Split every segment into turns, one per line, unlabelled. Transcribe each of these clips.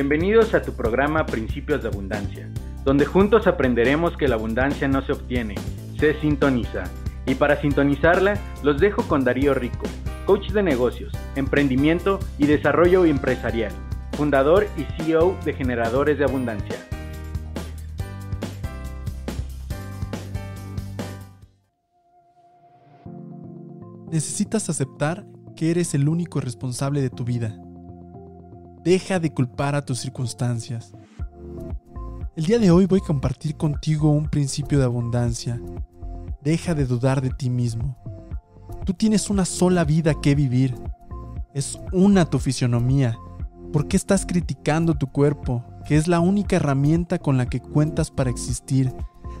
Bienvenidos a tu programa Principios de Abundancia, donde juntos aprenderemos que la abundancia no se obtiene, se sintoniza. Y para sintonizarla, los dejo con Darío Rico, coach de negocios, emprendimiento y desarrollo empresarial, fundador y CEO de Generadores de Abundancia.
Necesitas aceptar que eres el único responsable de tu vida. Deja de culpar a tus circunstancias. El día de hoy voy a compartir contigo un principio de abundancia. Deja de dudar de ti mismo. Tú tienes una sola vida que vivir. Es una tu fisionomía. ¿Por qué estás criticando tu cuerpo, que es la única herramienta con la que cuentas para existir?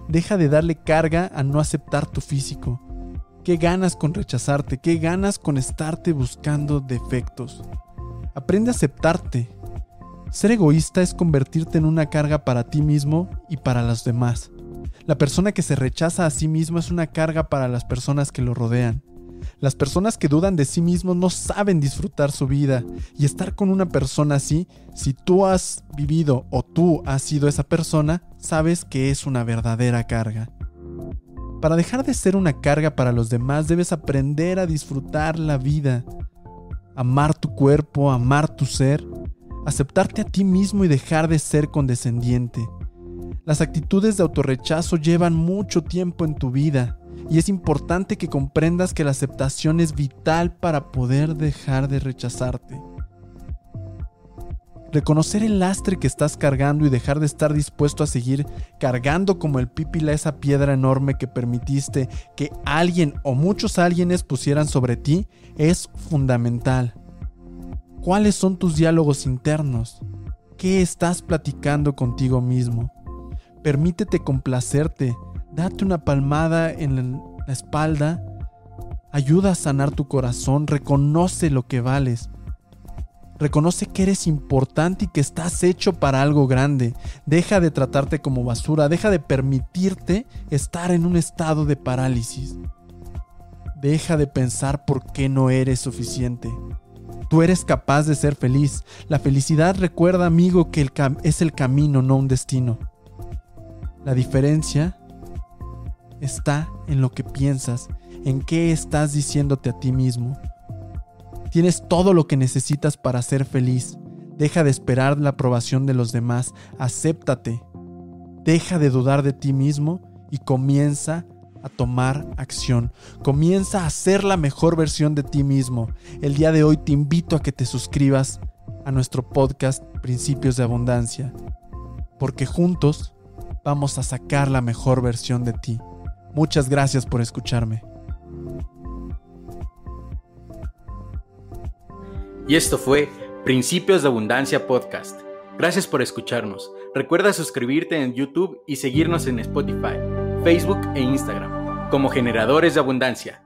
Deja de darle carga a no aceptar tu físico. ¿Qué ganas con rechazarte? ¿Qué ganas con estarte buscando defectos? Aprende a aceptarte. Ser egoísta es convertirte en una carga para ti mismo y para los demás. La persona que se rechaza a sí mismo es una carga para las personas que lo rodean. Las personas que dudan de sí mismos no saben disfrutar su vida y estar con una persona así, si tú has vivido o tú has sido esa persona, sabes que es una verdadera carga. Para dejar de ser una carga para los demás debes aprender a disfrutar la vida, amar tu cuerpo, amar tu ser, aceptarte a ti mismo y dejar de ser condescendiente. Las actitudes de autorrechazo llevan mucho tiempo en tu vida y es importante que comprendas que la aceptación es vital para poder dejar de rechazarte. Reconocer el lastre que estás cargando y dejar de estar dispuesto a seguir cargando como el pípila esa piedra enorme que permitiste que alguien o muchos alguienes pusieran sobre ti es fundamental. ¿Cuáles son tus diálogos internos? ¿Qué estás platicando contigo mismo? Permítete complacerte, date una palmada en la espalda, ayuda a sanar tu corazón, reconoce lo que vales Reconoce que eres importante y que estás hecho para algo grande. Deja de tratarte como basura, deja de permitirte estar en un estado de parálisis. Deja de pensar por qué no eres suficiente. Tú eres capaz de ser feliz. La felicidad recuerda, amigo, que es el camino, no un destino. La diferencia está en lo que piensas, en qué estás diciéndote a ti mismo. Tienes todo lo que necesitas para ser feliz. Deja de esperar la aprobación de los demás. Acéptate. Deja de dudar de ti mismo y comienza a tomar acción. Comienza a ser la mejor versión de ti mismo. El día de hoy te invito a que te suscribas a nuestro podcast Principios de Abundancia, porque juntos vamos a sacar la mejor versión de ti. Muchas gracias por escucharme.
Y esto fue Principios de Abundancia Podcast. Gracias por escucharnos. Recuerda suscribirte en YouTube y seguirnos en Spotify, Facebook e Instagram como generadores de abundancia.